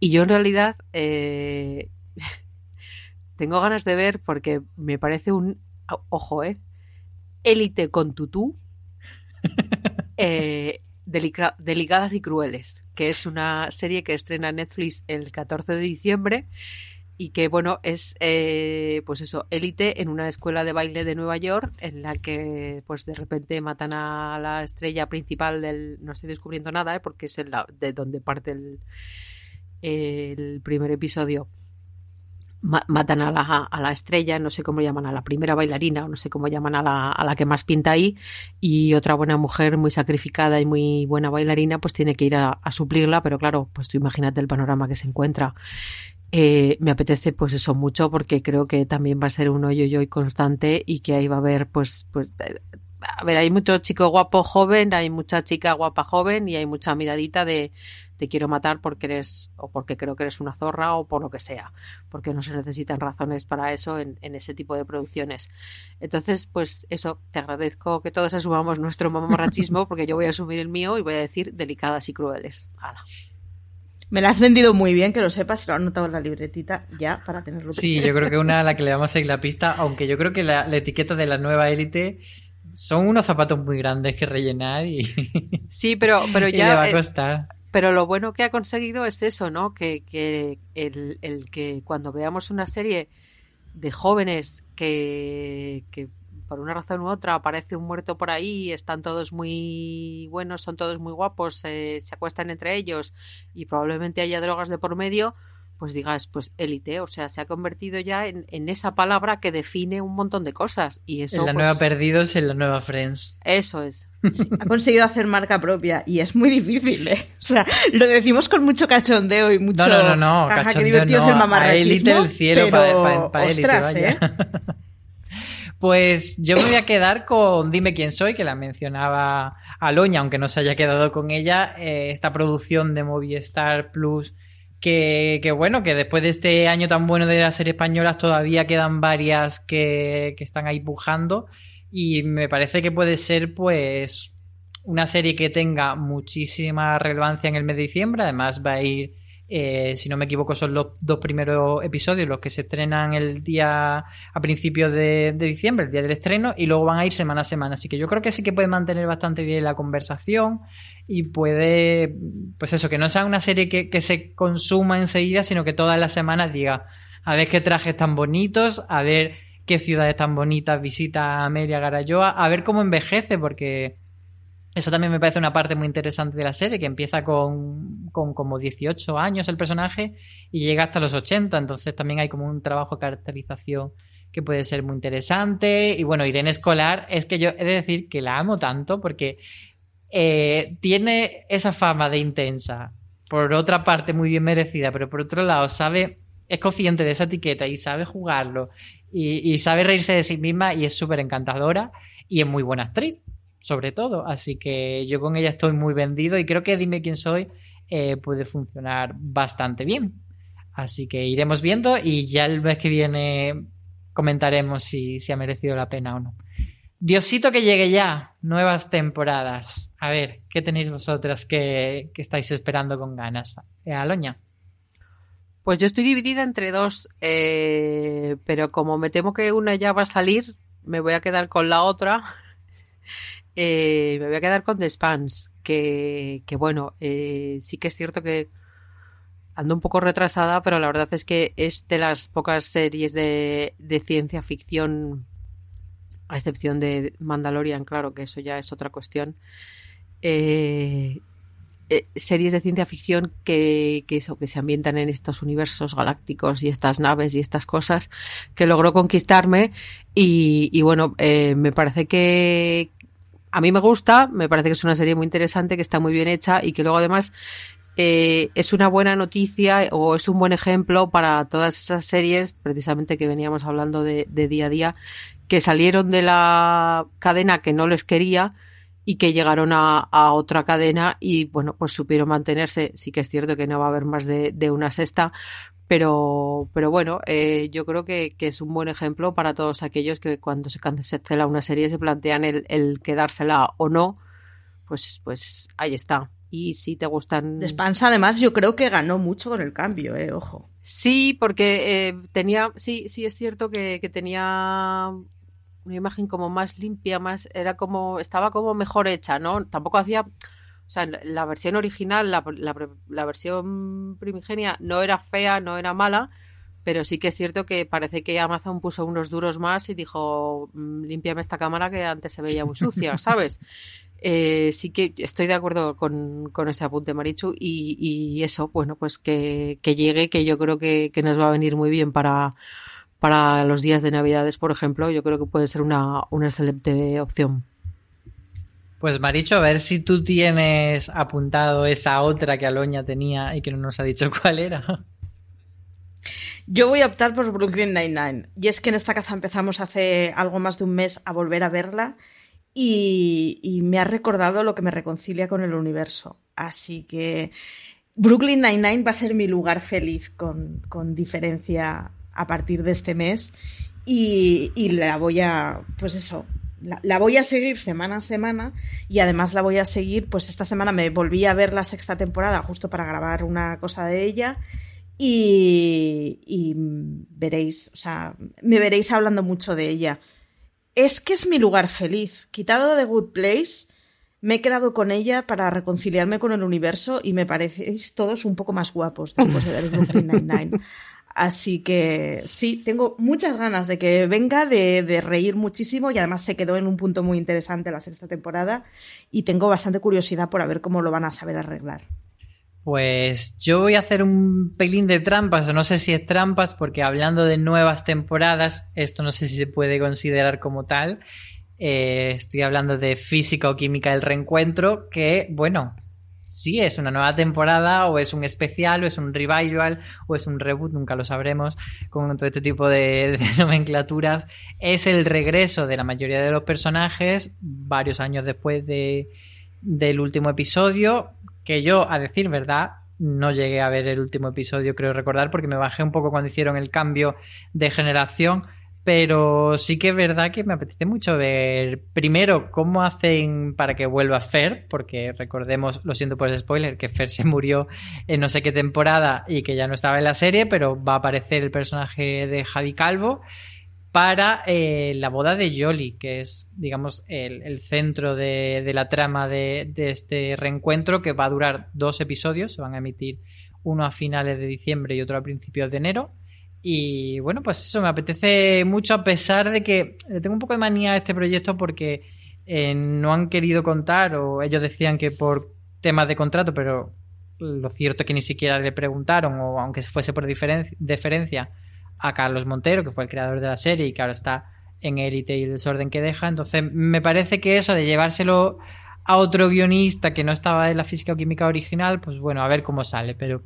Y yo en realidad eh, tengo ganas de ver porque me parece un ojo, eh, élite con tutú, eh, delica- delicadas y crueles, que es una serie que estrena Netflix el 14 de diciembre y que bueno es eh, pues eso élite en una escuela de baile de Nueva York en la que pues de repente matan a la estrella principal del no estoy descubriendo nada ¿eh? porque es el de donde parte el, el primer episodio Ma- matan a la, a la estrella, no sé cómo llaman a la primera bailarina, o no sé cómo llaman a la, a la que más pinta ahí, y otra buena mujer muy sacrificada y muy buena bailarina, pues tiene que ir a, a suplirla, pero claro, pues tú imagínate el panorama que se encuentra. Eh, me apetece pues eso mucho porque creo que también va a ser un hoyo yo y constante y que ahí va a haber pues pues eh, a ver hay mucho chico guapo joven hay mucha chica guapa joven y hay mucha miradita de te quiero matar porque eres o porque creo que eres una zorra o por lo que sea porque no se necesitan razones para eso en, en ese tipo de producciones entonces pues eso te agradezco que todos asumamos nuestro mamarrachismo porque yo voy a asumir el mío y voy a decir delicadas y crueles Hala. Me la has vendido muy bien, que lo sepas, lo he anotado en la libretita ya para tenerlo Sí, yo creo que una a la que le vamos a seguir la pista, aunque yo creo que la, la etiqueta de la nueva élite son unos zapatos muy grandes que rellenar y, sí pero pero y le ya va a eh, costar. Pero lo bueno que ha conseguido es eso, ¿no? Que, que el, el que cuando veamos una serie de jóvenes que, que por una razón u otra aparece un muerto por ahí, están todos muy buenos, son todos muy guapos, eh, se acuestan entre ellos y probablemente haya drogas de por medio, pues digas, pues élite, o sea, se ha convertido ya en, en esa palabra que define un montón de cosas. Y eso, En la pues, nueva Perdidos en la nueva Friends. Eso es. Ha conseguido hacer marca propia y es muy difícil, ¿eh? O sea, lo decimos con mucho cachondeo y mucho. No, no, no, no, Ajá, qué cachondeo divertido es no, el a mamarrachismo. élite del cielo, pero, pa- pa- pa élite, ostras, vaya. ¿eh? Pues yo me voy a quedar con Dime quién soy, que la mencionaba Aloña, aunque no se haya quedado con ella, eh, esta producción de Movistar Plus, que, que bueno, que después de este año tan bueno de las series españolas todavía quedan varias que, que están ahí pujando. Y me parece que puede ser pues una serie que tenga muchísima relevancia en el mes de diciembre, además va a ir eh, si no me equivoco, son los dos primeros episodios los que se estrenan el día a principios de, de diciembre, el día del estreno, y luego van a ir semana a semana. Así que yo creo que sí que puede mantener bastante bien la conversación y puede, pues eso, que no sea una serie que, que se consuma enseguida, sino que todas las semanas diga, a ver qué trajes tan bonitos, a ver qué ciudades tan bonitas visita Amelia Garayoa, a ver cómo envejece, porque eso también me parece una parte muy interesante de la serie, que empieza con, con como 18 años el personaje y llega hasta los 80, entonces también hay como un trabajo de caracterización que puede ser muy interesante. Y bueno, Irene Escolar, es que yo he de decir que la amo tanto porque eh, tiene esa fama de intensa, por otra parte muy bien merecida, pero por otro lado sabe, es consciente de esa etiqueta y sabe jugarlo y, y sabe reírse de sí misma y es súper encantadora y es muy buena actriz. Sobre todo. Así que yo con ella estoy muy vendido y creo que Dime quién soy eh, puede funcionar bastante bien. Así que iremos viendo y ya el mes que viene comentaremos si, si ha merecido la pena o no. Diosito que llegue ya, nuevas temporadas. A ver, ¿qué tenéis vosotras que, que estáis esperando con ganas? Eh, Aloña. Pues yo estoy dividida entre dos, eh, pero como me temo que una ya va a salir, me voy a quedar con la otra. Eh, me voy a quedar con The Spans, que, que bueno, eh, sí que es cierto que ando un poco retrasada, pero la verdad es que es de las pocas series de, de ciencia ficción, a excepción de Mandalorian, claro que eso ya es otra cuestión, eh, eh, series de ciencia ficción que, que, eso, que se ambientan en estos universos galácticos y estas naves y estas cosas que logró conquistarme y, bueno, me parece que a mí me gusta, me parece que es una serie muy interesante, que está muy bien hecha y que luego además eh, es una buena noticia o es un buen ejemplo para todas esas series, precisamente que veníamos hablando de, día a día, que salieron de la cadena que no les quería y que llegaron a, a, otra cadena y bueno, pues supieron mantenerse. Sí que es cierto que no va a haber más de, de una sexta, pero, pero bueno, eh, yo creo que, que, es un buen ejemplo para todos aquellos que cuando se cancela una serie se plantean el, el quedársela o no, pues, pues ahí está. Y si te gustan. Despansa, además, yo creo que ganó mucho con el cambio, eh, ojo. Sí, porque eh, tenía, sí, sí es cierto que, que tenía una imagen como más limpia, más era como estaba como mejor hecha, ¿no? Tampoco hacía, o sea, la versión original, la, la, la, versión primigenia no era fea, no era mala, pero sí que es cierto que parece que Amazon puso unos duros más y dijo, límpiame esta cámara que antes se veía muy sucia, ¿sabes? Eh, sí que estoy de acuerdo con, con ese apunte, Marichu, y, y, eso, bueno, pues que, que llegue, que yo creo que, que nos va a venir muy bien para para los días de Navidades, por ejemplo, yo creo que puede ser una, una excelente opción. Pues Maricho, a ver si tú tienes apuntado esa otra que Aloña tenía y que no nos ha dicho cuál era. Yo voy a optar por Brooklyn Nine-Nine. Y es que en esta casa empezamos hace algo más de un mes a volver a verla y, me ha recordado lo que me reconcilia con el universo. Así que Brooklyn Nine-Nine va a ser mi lugar feliz con, con diferencia a partir de este mes y, y la voy a, pues eso, la, voy a seguir semana a semana y además la voy a seguir, pues esta semana me volví a ver la sexta temporada justo para grabar una cosa de ella y, y veréis, o sea, me veréis hablando mucho de ella. Es que es mi lugar feliz. Quitado de Good Place, me he quedado con ella para reconciliarme con el universo y me parecéis todos un poco más guapos después de ver Brooklyn Nine-Nine. Así que sí, tengo muchas ganas de que venga, de, reír muchísimo y además se quedó en un punto muy interesante la sexta temporada y tengo bastante curiosidad por ver cómo lo van a saber arreglar. Pues yo voy a hacer un pelín de trampas, o no sé si es trampas, porque hablando de nuevas temporadas, esto no sé si se puede considerar como tal. Eh, estoy hablando de física o química del reencuentro, que, bueno, si es una nueva temporada o es un especial o es un revival o es un reboot, nunca lo sabremos con todo este tipo de, de, nomenclaturas. Es el regreso de la mayoría de los personajes varios años después de, del último episodio, que yo, a decir verdad, no llegué a ver el último episodio, creo recordar, porque me bajé un poco cuando hicieron el cambio de generación pero sí que es verdad que me apetece mucho ver primero cómo hacen para que vuelva Fer, porque recordemos, lo siento por el spoiler, que Fer se murió en no sé qué temporada y que ya no estaba en la serie, pero va a aparecer el personaje de Javi Calvo para eh, la boda de Jolly, que es, digamos, el, centro de, la trama de este reencuentro que va a durar dos episodios, se van a emitir uno a finales de diciembre y otro a principios de enero. Y bueno, pues eso me apetece mucho a pesar de que tengo un poco de manía a este proyecto porque eh, no han querido contar o ellos decían que por temas de contrato, pero lo cierto es que ni siquiera le preguntaron o aunque fuese por deferencia a Carlos Montero, que fue el creador de la serie y que ahora está en élite y el desorden que deja. Entonces me parece que eso de llevárselo a otro guionista que no estaba en la física o química original, pues bueno, a ver cómo sale, pero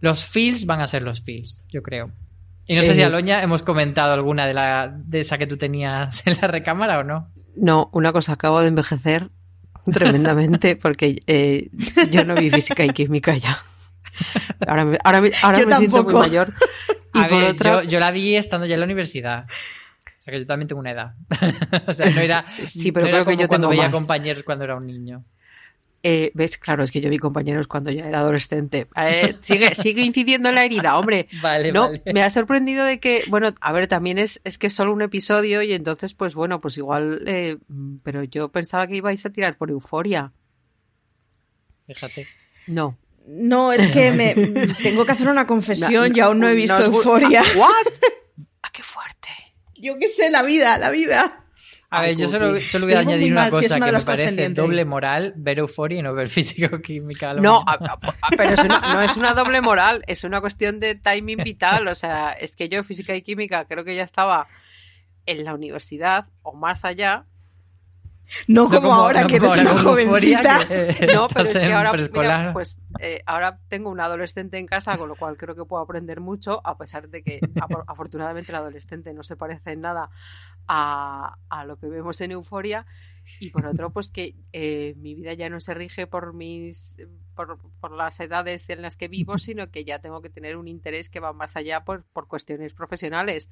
los feels van a ser los feels, yo creo. Y no sé eh, si, Aloña, hemos comentado alguna de, la, de esa que tú tenías en la recámara o no. No, una cosa, acabo de envejecer tremendamente, porque eh, yo no vi física y química ya. Ahora me, ahora me, ahora Yo me siento muy mayor. Y A por ver, otra, yo, yo la vi estando ya en la universidad. O sea que yo también tengo una edad. o sea, no era. Sí, sí, pero no era creo que yo cuando tengo veía más. compañeros cuando era un niño. Eh, ves, claro, es que yo vi compañeros cuando ya era adolescente. Eh, sigue, sigue incidiendo en la herida, hombre. Vale, No, vale. me ha sorprendido de que, bueno, a ver, también es, es que es solo un episodio y entonces, pues bueno, pues igual, eh, pero yo pensaba que ibais a tirar por euforia. Fíjate. No. No, es que me tengo que hacer una confesión y aún no he visto Euforia. ¿What? Ah, qué fuerte. Yo qué sé, la vida, la vida. A ver, yo solo, solo voy a digo añadir una cosa que me parece doble moral, ver euforia y no ver físico-química. No, a- a- a- pero es una- no es una doble moral, es una cuestión de timing vital. O sea, es que yo física y química creo que ya estaba en la universidad o más allá. No No como, ahora no que como eres una jovencita. que No, pero es que ahora, mira, pues eh, ahora tengo un adolescente en casa, con lo cual creo que puedo aprender mucho, a pesar de que apor- afortunadamente el adolescente no se parece en nada a, a lo que vemos en Euforia. Y por otro, pues que eh, mi vida ya no se rige por mis por, por las edades en las que vivo, sino que ya tengo que tener un interés que va más allá por, por cuestiones profesionales.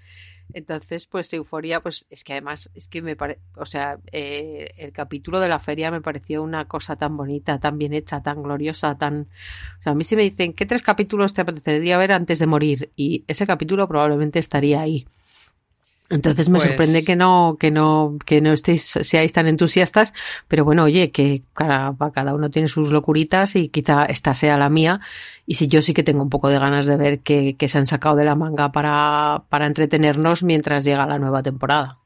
Entonces, pues Euforia, pues es que además, es que me parece, o sea, eh, el capítulo de la feria me pareció una cosa tan bonita, tan bien hecha, tan gloriosa, tan... O sea, a mí si me dicen, ¿qué tres capítulos te apetecería ver antes de morir? Y ese capítulo probablemente estaría ahí. Entonces me Pues- sorprende que no, que no, que no estéis, seáis tan entusiastas, pero bueno, oye, que cada, cada uno tiene sus locuritas y quizá esta sea la mía. Y si yo sí que tengo un poco de ganas de ver qué, qué se han sacado de la manga para, para entretenernos mientras llega la nueva temporada.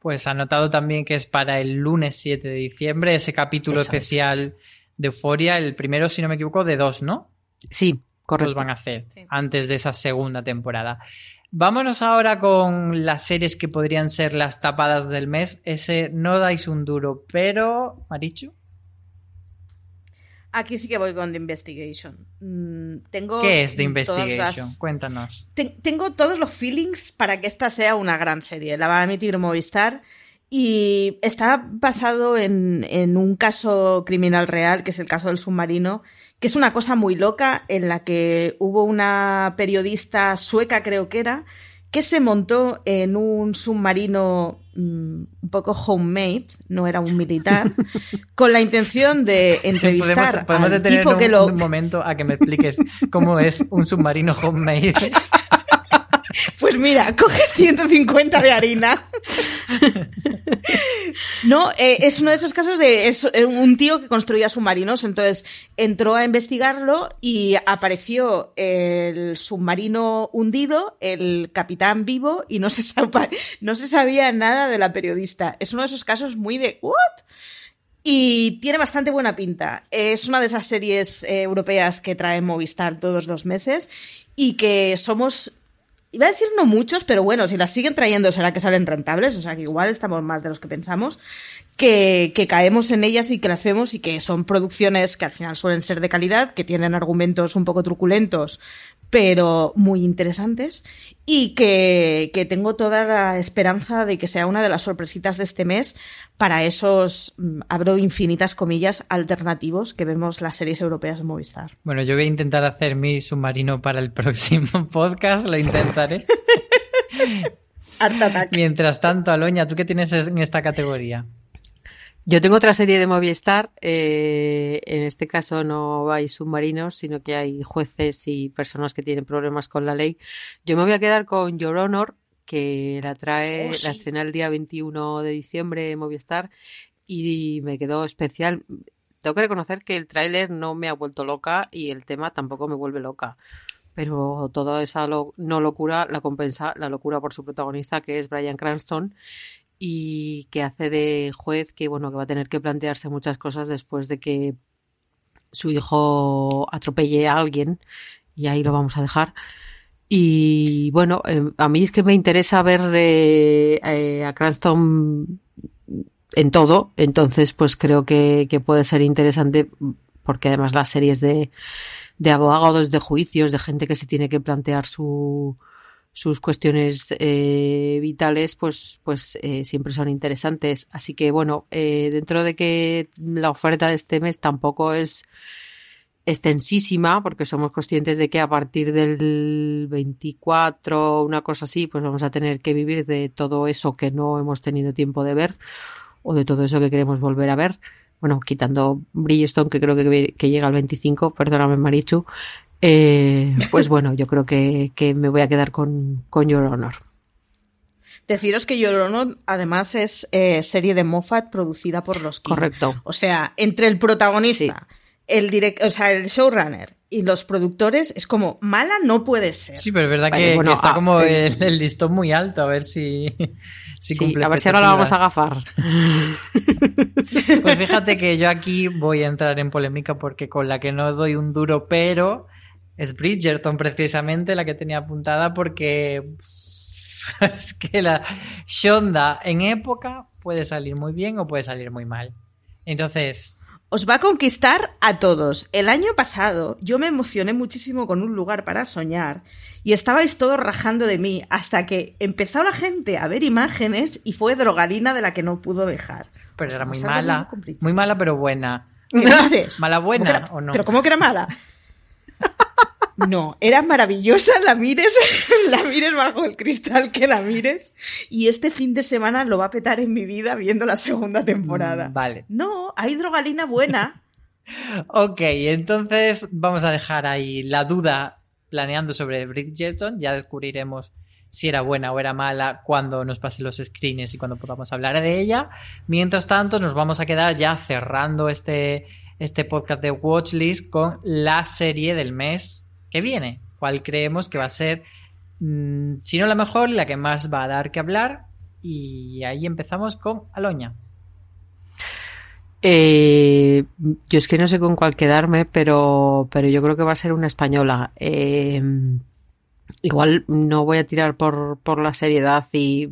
Pues anotado también que es para el lunes 7 de diciembre ese capítulo Eso es. especial de Euforia, el primero, si no me equivoco, de dos, ¿no? Sí, Los correcto. van a hacer Sí. antes de esa segunda temporada. Vámonos ahora con las series que podrían ser las tapadas del mes. Ese no dais un duro, pero. Marichu, Aquí sí que voy con The Investigation. Mm, tengo ¿qué es The Investigation? las- Cuéntanos. Ten- tengo todos los feelings para que esta sea una gran serie. La va a emitir Movistar y está basado en, en un caso criminal real, que es el caso del submarino, que es una cosa muy loca en la que hubo una periodista sueca, creo que era, que se montó en un submarino mm, un poco homemade, no era un militar, con la intención de entrevistar Podemos, podemos al tipo un, que lo... un momento a que me expliques cómo es un submarino homemade. Pues mira, coges 150 de harina. No, eh, es uno de esos casos de es un tío que construía submarinos, entonces entró a investigarlo y apareció el submarino hundido, el capitán vivo y no se, sab- no se sabía nada de la periodista. Es uno de esos casos muy de ¿what? Y tiene bastante buena pinta. Es una de esas series eh, europeas que trae Movistar todos los meses y que somos Iba a decir no muchos, pero bueno, si las siguen trayendo será que salen rentables, o sea que igual estamos más de los que pensamos, que, que caemos en ellas y que las vemos y que son producciones que al final suelen ser de calidad, que tienen argumentos un poco truculentos, pero muy interesantes, y que, que tengo toda la esperanza de que sea una de las sorpresitas de este mes para esos, mm, abro infinitas comillas, alternativos que vemos las series europeas de Movistar. Bueno, yo voy a intentar hacer mi submarino para el próximo podcast, lo intentaré. Mientras tanto, Aloña, ¿tú qué tienes en esta categoría? Yo tengo otra serie de Movistar. eh, en este caso no hay submarinos, sino que hay jueces y personas que tienen problemas con la ley. Yo me voy a quedar con Your Honor, que la trae, Oh, sí. la estrena el día 21 de diciembre en Movistar y me quedó especial. Tengo que reconocer que el tráiler no me ha vuelto loca y el tema tampoco me vuelve loca. Pero toda esa lo- no locura la compensa la locura por su protagonista, que es Brian Cranston, y que hace de juez que bueno que va a tener que plantearse muchas cosas después de que su hijo atropelle a alguien y ahí lo vamos a dejar. Y bueno eh, a mí es que me interesa ver eh, eh, a Cranston en todo entonces pues creo que, que puede ser interesante porque además las series de, de abogados de juicios de gente que se tiene que plantear su sus cuestiones eh, vitales, pues, pues eh, siempre son interesantes. Así que bueno, eh, dentro de que la oferta de este mes tampoco es extensísima, porque somos conscientes de que a partir del 24, una cosa así, pues vamos a tener que vivir de todo eso que no hemos tenido tiempo de ver o de todo eso que queremos volver a ver. Bueno, quitando Bridgestone, que creo que, que llega al 25, perdóname Marichu, eh, pues bueno, yo creo que, que, me voy a quedar con, con Your Honor. Deciros que Your Honor además es eh, serie de Moffat producida por los King. Correcto. O sea, entre el protagonista, sí. el direct, o sea, el showrunner y los productores es como mala no puede ser. Sí, pero es verdad que, bueno, que está ah, como eh, el, el, listón muy alto, a ver si, si sí, a ver si ahora la vamos a agafar. pues fíjate que yo aquí voy a entrar en polémica porque con la que no doy un duro, pero es Bridgerton precisamente la que tenía apuntada porque es que la Shonda en época puede salir muy bien o puede salir muy mal. Entonces... Os va a conquistar a todos. El año pasado yo me emocioné muchísimo con un lugar para soñar y estabais todos rajando de mí hasta que empezó la gente a ver imágenes y fue drogadina de la que no pudo dejar. Pero era muy mala. Muy mala pero buena. ¿Qué haces? ¿Mala buena era, o no? ¿Pero cómo que era mala? No, era maravillosa, la mires, la mires bajo el cristal que la mires. Y este fin de semana lo va a petar en mi vida viendo la segunda temporada. Mm, vale. No, hay drogalina buena. ok, entonces vamos a dejar ahí la duda planeando sobre Bridgerton. Ya descubriremos si era buena o era mala cuando nos pasen los screens y cuando podamos hablar de ella. Mientras tanto, nos vamos a quedar ya cerrando este, este podcast de Watchlist con la serie del mes que viene, cuál creemos que va a ser, mmm, si no la mejor, la que más va a dar que hablar. Y ahí empezamos con Aloña. Eh, yo es que no sé con cuál quedarme, pero, pero yo creo que va a ser una española. Eh, igual no voy a tirar por, por la seriedad y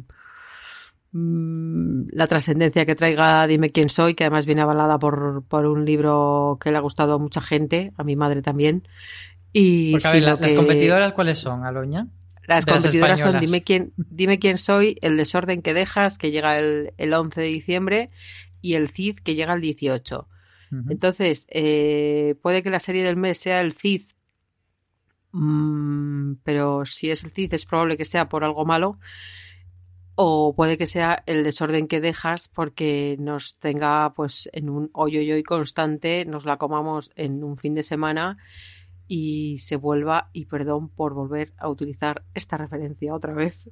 mmm, la trascendencia que traiga Dime quién soy, que además viene avalada por, por un libro que le ha gustado a mucha gente, a mi madre también. Y Porque, a ver, que... ¿Las competidoras cuáles son, Aloña? Las de competidoras las son dime quién, dime quién soy, El desorden que dejas, que llega el, el 11 de diciembre, y el CID, que llega el 18. Uh -huh. Entonces, eh, puede que la serie del mes sea el CID, mmm, pero si es el CID es probable que sea por algo malo. O puede que sea el desorden que dejas porque nos tenga pues en un hoyo y constante, nos la comamos en un fin de semana y se vuelva, y perdón por volver a utilizar esta referencia otra vez,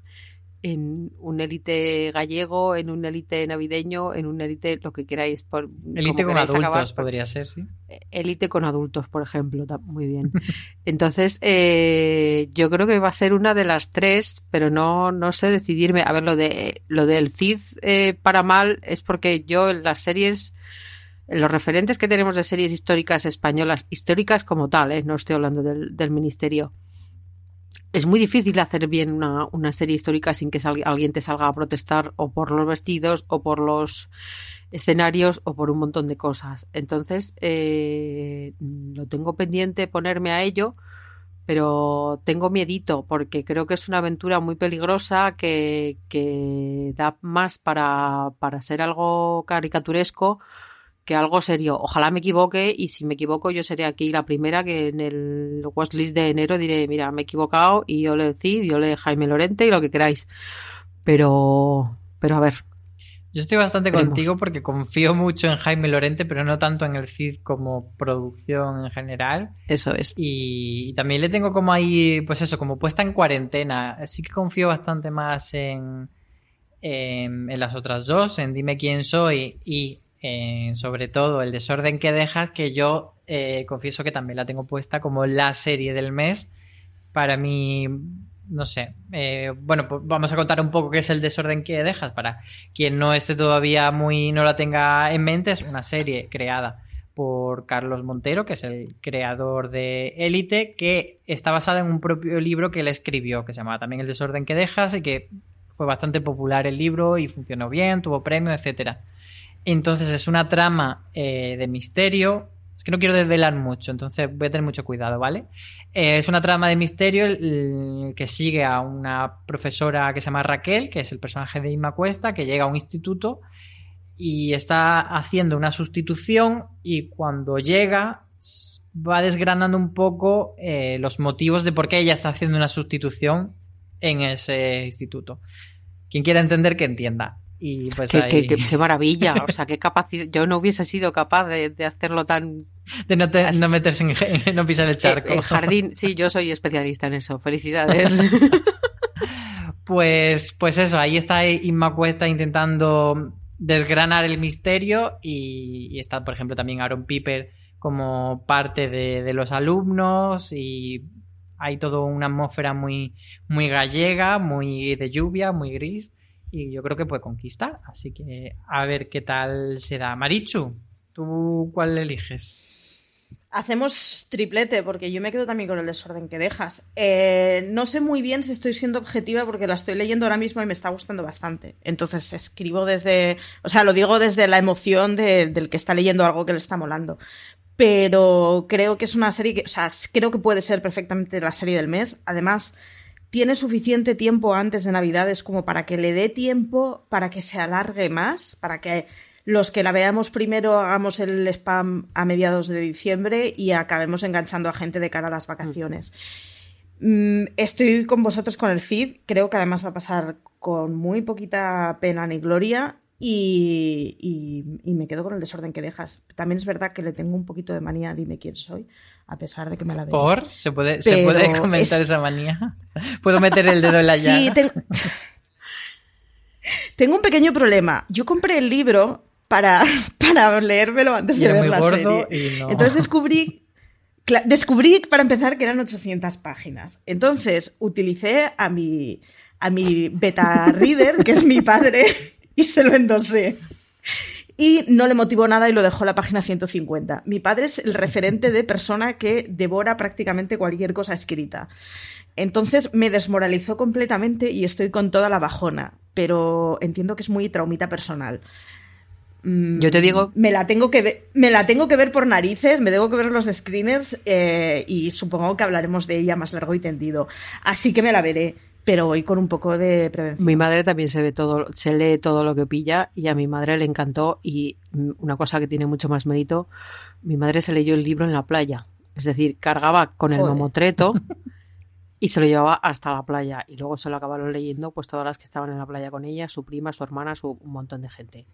en un élite gallego, en un élite navideño, en un élite lo que queráis. Por, élite con adultos acabar, podría ser, sí. Élite con adultos, por ejemplo, muy bien. Entonces, eh, yo creo que va a ser una de las tres, pero no, no sé decidirme. A ver, lo de lo del CID eh, para mal es porque yo en las series los referentes que tenemos de series históricas españolas, históricas como tal, ¿eh? no estoy hablando del, ministerio, es muy difícil hacer bien una, serie histórica sin que sal, alguien te salga a protestar o por los vestidos o por los escenarios o por un montón de cosas. Entonces, eh, lo tengo pendiente ponerme a ello, pero tengo miedito porque creo que es una aventura muy peligrosa que, da más para ser algo caricaturesco que algo serio. Ojalá me equivoque y si me equivoco yo seré aquí la primera que en el watchlist de enero diré, mira, me he equivocado y yo le Cid, yo le Jaime Lorente y lo que queráis. Pero, pero a ver. Yo estoy bastante contigo porque confío mucho en Jaime Lorente, pero no tanto en el Cid como producción en general. Eso es. Y, y también le tengo como ahí, pues eso, como puesta en cuarentena. Sí que confío bastante más en, en, en las otras dos, en Dime quién soy y eh, sobre todo el desorden que dejas, que yo eh, confieso que también la tengo puesta como la serie del mes. Para mí, no sé. Eh, bueno, pues vamos a contar un poco qué es el desorden que dejas para quien no esté todavía muy, no la tenga en mente. Es una serie creada por Carlos Montero, que es el creador de Élite, que está basada en un propio libro que él escribió, que se llama también El desorden que dejas, y que fue bastante popular el libro y funcionó bien, tuvo premio, etcétera. Entonces es una trama eh, de misterio Es que no quiero desvelar mucho, entonces voy a tener mucho cuidado, ¿vale? Eh, es una trama de misterio que sigue a una profesora que se llama Raquel, que es el personaje de Inma Cuesta, que llega a un instituto y está haciendo una sustitución y cuando llega va desgranando un poco eh, los motivos de por qué ella está haciendo una sustitución en ese instituto. Quien quiera entender, que entienda. Y pues qué, maravilla, o sea, qué capacidad. Yo no hubiese sido capaz de, hacerlo tan. De no, no meterse en, no pisar el charco. El jardín, sí, yo soy especialista en eso. Felicidades. pues, pues eso, ahí está Inma Cuesta intentando desgranar el misterio y, está, por ejemplo, también Aaron Piper como parte de, de los alumnos y hay toda una atmósfera muy, muy gallega, muy de lluvia, muy gris y yo creo que puede conquistar. Así que a ver qué tal se da. Marichu, ¿tú cuál eliges? Hacemos triplete, porque yo me quedo también con el desorden que dejas. Eh, no sé muy bien si estoy siendo objetiva, porque la estoy leyendo ahora mismo y me está gustando bastante. Entonces escribo desde, o sea, lo digo desde la emoción del que está leyendo algo que le está molando. Pero creo que es una serie que, o sea, creo que puede ser perfectamente la serie del mes. Además, tiene suficiente tiempo antes de Navidades como para que le dé tiempo para que se alargue más, para que los que la veamos primero hagamos el spam a mediados de diciembre y acabemos enganchando a gente de cara a las vacaciones. Mm, estoy con vosotros con el feed, creo que además va a pasar con muy poquita pena ni gloria y, me quedo con el desorden que dejas. También es verdad que le tengo un poquito de manía, dime quién soy, a pesar de que me la veo. ¿Por? ¿Se puede, ¿se puede comentar esa manía? ¿Puedo meter el dedo en la llaga? Sí, tengo... un pequeño problema. Yo compré el libro para, para leérmelo antes de ver la serie. Entonces descubrí descubrí para empezar que eran 800 páginas. Entonces utilicé a mi, a mi beta reader, que es mi padre, y se lo endosé y no le motivó nada y lo dejó la página 150. Mi padre es el referente de persona que devora prácticamente cualquier cosa escrita. Entonces me desmoralizó completamente y estoy con toda la bajona, pero entiendo que es muy traumita personal. Mm, Yo te digo. Me la tengo que ver, me la tengo que ver por narices, me tengo que ver los screeners eh, y supongo que hablaremos de ella más largo y tendido. Así que me la veré pero hoy con un poco de prevención. Mi madre también se ve todo, se lee todo lo que pilla y a mi madre le encantó y una cosa que tiene mucho más mérito, mi madre se leyó el libro en la playa, es decir, cargaba con el mamotreto y se lo llevaba hasta la playa y luego se lo acabaron leyendo pues todas las que estaban en la playa con ella, su prima, su hermana, su un montón de gente.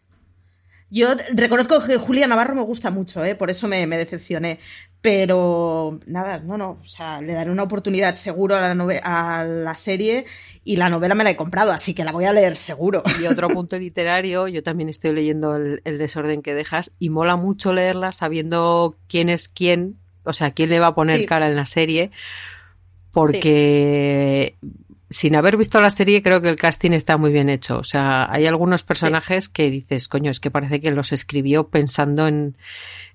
Yo reconozco que Julia Navarro me gusta mucho, ¿eh? por eso me, decepcioné. Pero nada, no, no. O sea, le daré una oportunidad seguro a la, a la serie y la novela me la he comprado, así que la voy a leer seguro. Y otro punto literario, yo también estoy leyendo el, desorden que dejas y mola mucho leerla sabiendo quién es quién, o sea, quién le va a poner cara en la serie, porque sin haber visto la serie, creo que el casting está muy bien hecho. O sea, hay algunos personajes que dices, coño, es que parece que los escribió pensando en,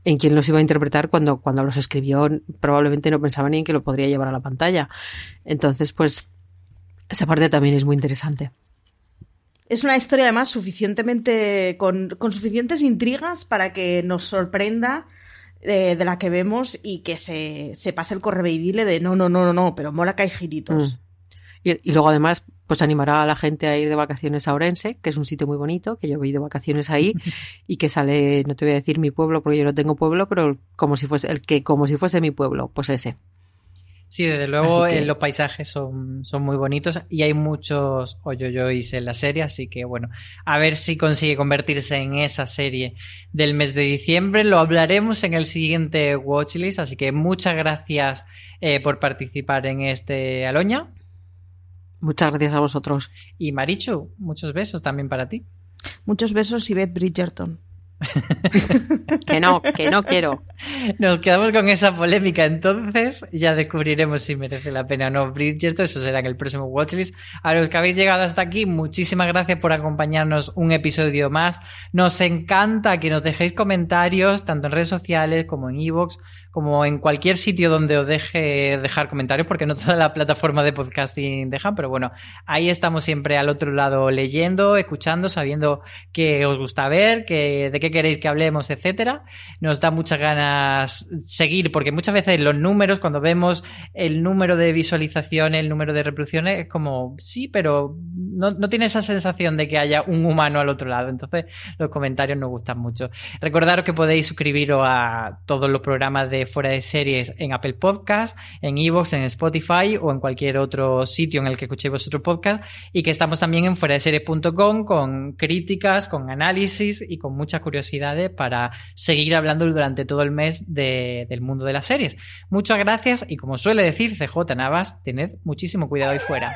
en quién los iba a interpretar cuando, cuando los escribió probablemente no pensaba ni en que lo podría llevar a la pantalla. Entonces, pues, esa parte también es muy interesante. Es una historia además suficientemente con, con suficientes intrigas para que nos sorprenda eh, de, la que vemos y que se, se pase el correveidile de no, no, no, no, no, pero mola que hay giritos. Mm. Y, luego además, pues animará a la gente a ir de vacaciones a Orense, que es un sitio muy bonito, que yo he ido de vacaciones ahí y que sale, no te voy a decir mi pueblo porque yo no tengo pueblo, pero como si fuese el que como si fuese mi pueblo, pues ese. Sí, desde luego eh, los paisajes son, son, muy bonitos y hay muchos hoyoyois en la serie, así que bueno, a ver si consigue convertirse en esa serie del mes de diciembre. Lo hablaremos en el siguiente Watchlist, así que muchas gracias eh, por participar en este Aloña. Muchas gracias a vosotros. Y Marichu, muchos besos también para ti. Muchos besos y Beth Bridgerton. que no, que no quiero. Nos quedamos con esa polémica entonces. Ya descubriremos si merece la pena o no Bridgerton. Eso será en el próximo Watchlist. A los que habéis llegado hasta aquí, muchísimas gracias por acompañarnos un episodio más. Nos encanta que nos dejéis comentarios, tanto en redes sociales como en Evox, como en cualquier sitio donde os deje dejar comentarios, porque no toda la plataforma de podcasting dejan, pero bueno, ahí estamos siempre al otro lado leyendo, escuchando, sabiendo qué os gusta ver, que, de qué qué queréis que hablemos, etcétera. Nos da muchas ganas seguir, porque muchas veces los números, cuando vemos el número de visualizaciones, el número de reproducciones, es como, sí, pero no, no tiene esa sensación de que haya un humano al otro lado. Entonces, los comentarios nos gustan mucho. Recordaros que podéis suscribiros a todos los programas de Fuera de Series en Apple Podcast, en Evox, en Spotify o en cualquier otro sitio en el que escuchéis vuestro podcast y que estamos también en fuera de series.com con críticas, con análisis y con muchas curiosidades para seguir hablando durante todo el mes de, del mundo de las series. Muchas gracias y como suele decir CJ Navas, tened muchísimo cuidado ahí fuera.